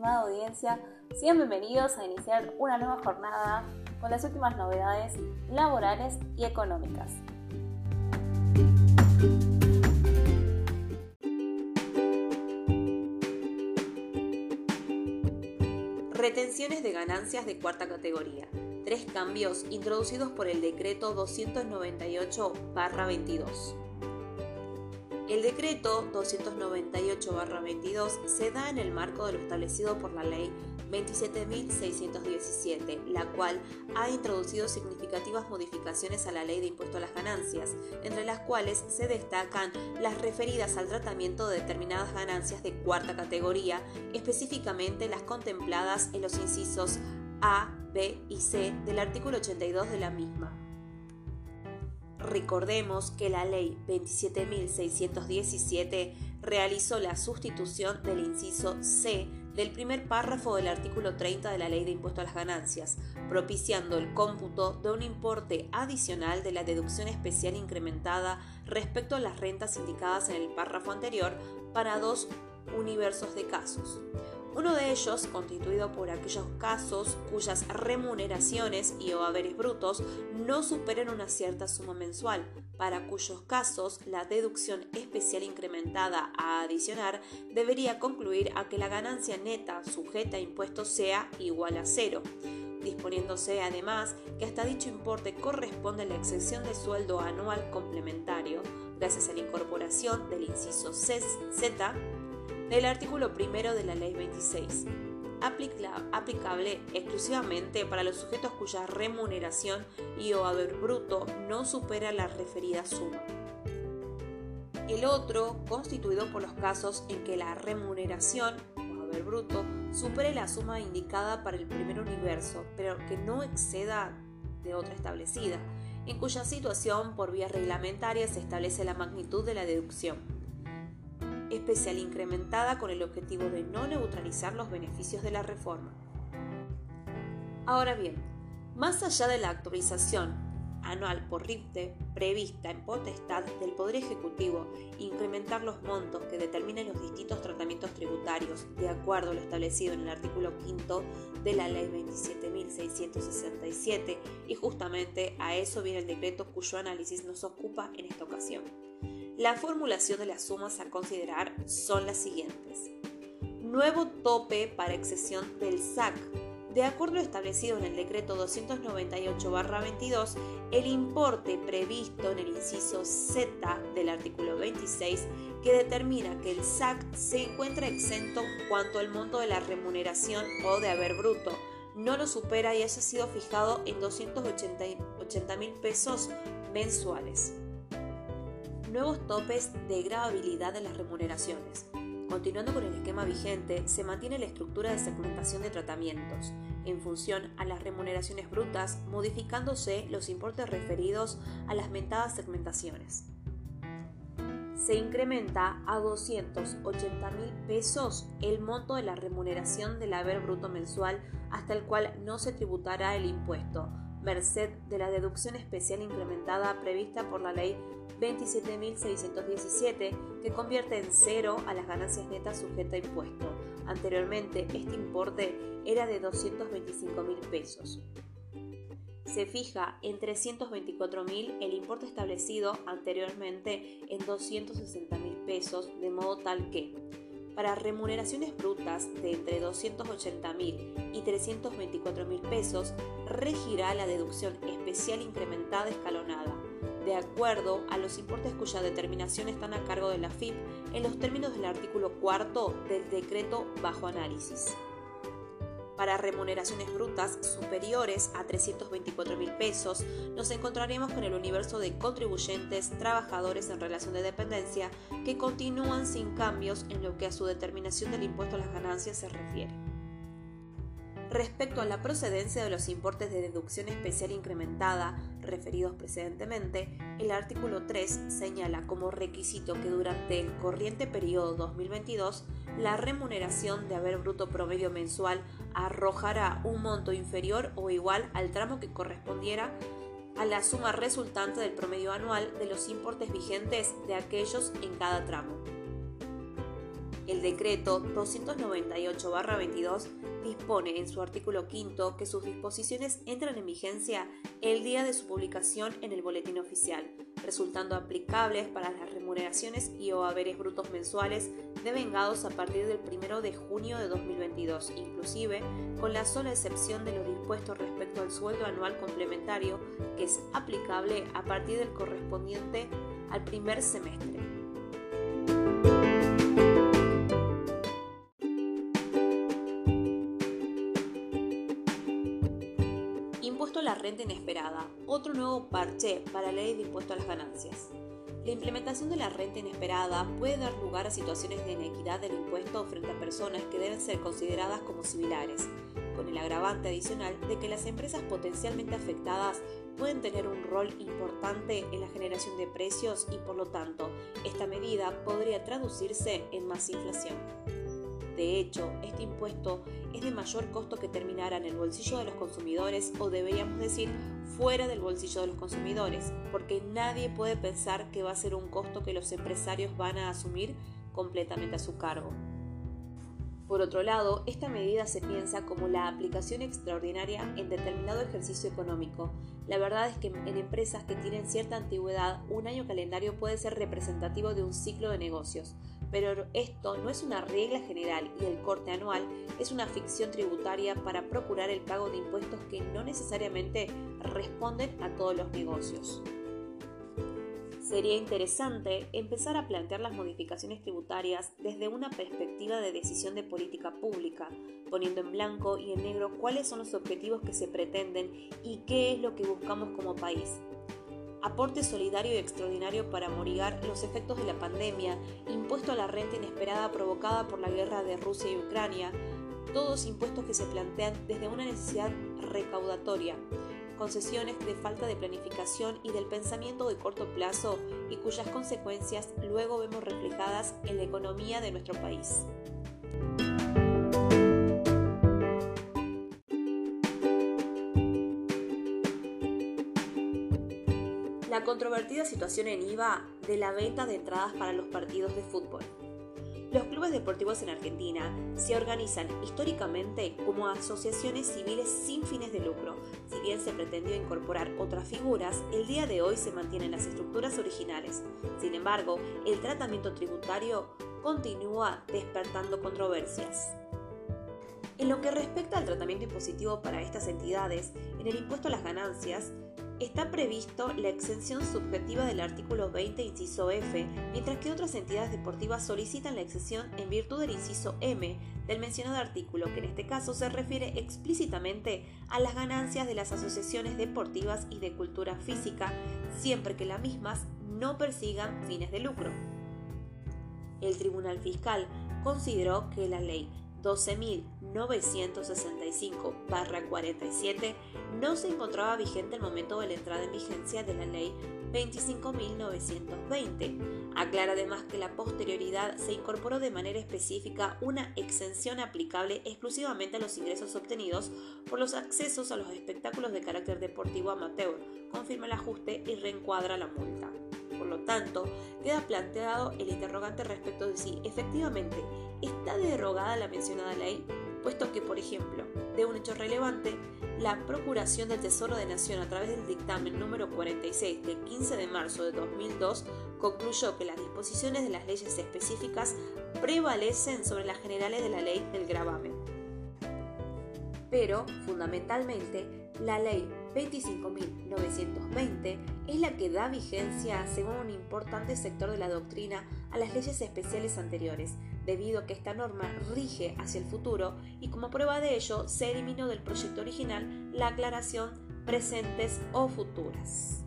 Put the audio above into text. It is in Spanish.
estimada audiencia, sean bienvenidos a iniciar una nueva jornada con las últimas novedades laborales y económicas. Retenciones de ganancias de cuarta categoría. Tres cambios introducidos por el decreto 298-22. El decreto 298-22 se da en el marco de lo establecido por la ley 27.617, la cual ha introducido significativas modificaciones a la ley de impuesto a las ganancias, entre las cuales se destacan las referidas al tratamiento de determinadas ganancias de cuarta categoría, específicamente las contempladas en los incisos A, B y C del artículo 82 de la misma. Recordemos que la ley 27.617 realizó la sustitución del inciso C del primer párrafo del artículo 30 de la Ley de Impuesto a las Ganancias, propiciando el cómputo de un importe adicional de la deducción especial incrementada respecto a las rentas indicadas en el párrafo anterior para dos universos de casos. Uno de ellos constituido por aquellos casos cuyas remuneraciones y o haberes brutos no superen una cierta suma mensual, para cuyos casos la deducción especial incrementada a adicionar debería concluir a que la ganancia neta sujeta a impuestos sea igual a cero disponiéndose además que hasta dicho importe corresponde la excepción de sueldo anual complementario, gracias a la incorporación del inciso Z del artículo primero de la Ley 26, aplicable exclusivamente para los sujetos cuya remuneración y o haber bruto no supera la referida suma. El otro, constituido por los casos en que la remuneración o haber bruto supere la suma indicada para el primer universo, pero que no exceda de otra establecida, en cuya situación por vía reglamentaria se establece la magnitud de la deducción especial incrementada con el objetivo de no neutralizar los beneficios de la reforma. Ahora bien, más allá de la actualización anual por RIPTE prevista en potestad del Poder Ejecutivo incrementar los montos que determinen los distintos tratamientos tributarios de acuerdo a lo establecido en el artículo 5 de la Ley 27.667 y justamente a eso viene el decreto cuyo análisis nos ocupa en esta ocasión. La formulación de las sumas a considerar son las siguientes. Nuevo tope para excesión del SAC. De acuerdo a lo establecido en el decreto 298-22, el importe previsto en el inciso Z del artículo 26 que determina que el SAC se encuentra exento cuanto al monto de la remuneración o de haber bruto no lo supera y haya sido fijado en 280 mil pesos mensuales nuevos topes de gravabilidad de las remuneraciones. Continuando con el esquema vigente, se mantiene la estructura de segmentación de tratamientos, en función a las remuneraciones brutas, modificándose los importes referidos a las mentadas segmentaciones. Se incrementa a 280 mil pesos el monto de la remuneración del haber bruto mensual hasta el cual no se tributará el impuesto, merced de la deducción especial incrementada prevista por la Ley 27.617, que convierte en cero a las ganancias netas sujetas a impuesto. Anteriormente, este importe era de 225.000 pesos. Se fija en 324.000 el importe establecido anteriormente en 260.000 pesos, de modo tal que para remuneraciones brutas de entre 280 mil y 324 mil pesos, regirá la deducción especial incrementada escalonada, de acuerdo a los importes cuya determinación están a cargo de la FIP en los términos del artículo 4 del decreto bajo análisis para remuneraciones brutas superiores a 324 mil pesos, nos encontraremos con el universo de contribuyentes trabajadores en relación de dependencia que continúan sin cambios en lo que a su determinación del impuesto a las ganancias se refiere. Respecto a la procedencia de los importes de deducción especial incrementada referidos precedentemente, el artículo 3 señala como requisito que durante el corriente periodo 2022 la remuneración de haber bruto promedio mensual arrojará un monto inferior o igual al tramo que correspondiera a la suma resultante del promedio anual de los importes vigentes de aquellos en cada tramo. El decreto 298-22 dispone en su artículo quinto que sus disposiciones entran en vigencia el día de su publicación en el Boletín Oficial, resultando aplicables para las remuneraciones y o haberes brutos mensuales devengados a partir del 1 de junio de 2022, inclusive con la sola excepción de los dispuestos respecto al sueldo anual complementario que es aplicable a partir del correspondiente al primer semestre. Impuesto a la renta inesperada, otro nuevo parche para la ley de impuesto a las ganancias. La implementación de la renta inesperada puede dar lugar a situaciones de inequidad del impuesto frente a personas que deben ser consideradas como similares, con el agravante adicional de que las empresas potencialmente afectadas pueden tener un rol importante en la generación de precios y por lo tanto esta medida podría traducirse en más inflación. De hecho, este impuesto es de mayor costo que terminará en el bolsillo de los consumidores o deberíamos decir fuera del bolsillo de los consumidores, porque nadie puede pensar que va a ser un costo que los empresarios van a asumir completamente a su cargo. Por otro lado, esta medida se piensa como la aplicación extraordinaria en determinado ejercicio económico. La verdad es que en empresas que tienen cierta antigüedad, un año calendario puede ser representativo de un ciclo de negocios, pero esto no es una regla general y el corte anual es una ficción tributaria para procurar el pago de impuestos que no necesariamente responden a todos los negocios. Sería interesante empezar a plantear las modificaciones tributarias desde una perspectiva de decisión de política pública, poniendo en blanco y en negro cuáles son los objetivos que se pretenden y qué es lo que buscamos como país. Aporte solidario y extraordinario para morigar los efectos de la pandemia, impuesto a la renta inesperada provocada por la guerra de Rusia y Ucrania, todos impuestos que se plantean desde una necesidad recaudatoria, concesiones de falta de planificación y del pensamiento de corto plazo y cuyas consecuencias luego vemos reflejadas en la economía de nuestro país. La controvertida situación en IVA de la venta de entradas para los partidos de fútbol. Los clubes deportivos en Argentina se organizan históricamente como asociaciones civiles sin fines de lucro. Si bien se pretendió incorporar otras figuras, el día de hoy se mantienen las estructuras originales. Sin embargo, el tratamiento tributario continúa despertando controversias. En lo que respecta al tratamiento impositivo para estas entidades, en el impuesto a las ganancias, está previsto la exención subjetiva del artículo 20, inciso F, mientras que otras entidades deportivas solicitan la exención en virtud del inciso M del mencionado artículo, que en este caso se refiere explícitamente a las ganancias de las asociaciones deportivas y de cultura física, siempre que las mismas no persigan fines de lucro. El Tribunal Fiscal consideró que la ley 12.965-47 no se encontraba vigente al momento de la entrada en vigencia de la Ley 25.920. Aclara además que la posterioridad se incorporó de manera específica una exención aplicable exclusivamente a los ingresos obtenidos por los accesos a los espectáculos de carácter deportivo amateur, confirma el ajuste y reencuadra la multa. Lo tanto, queda planteado el interrogante respecto de si efectivamente está derogada la mencionada ley, puesto que, por ejemplo, de un hecho relevante, la Procuración del Tesoro de Nación a través del dictamen número 46 del 15 de marzo de 2002 concluyó que las disposiciones de las leyes específicas prevalecen sobre las generales de la ley del gravamen. Pero, fundamentalmente, la ley 25.920 es la que da vigencia, según un importante sector de la doctrina, a las leyes especiales anteriores, debido a que esta norma rige hacia el futuro y como prueba de ello se eliminó del proyecto original la aclaración presentes o futuras.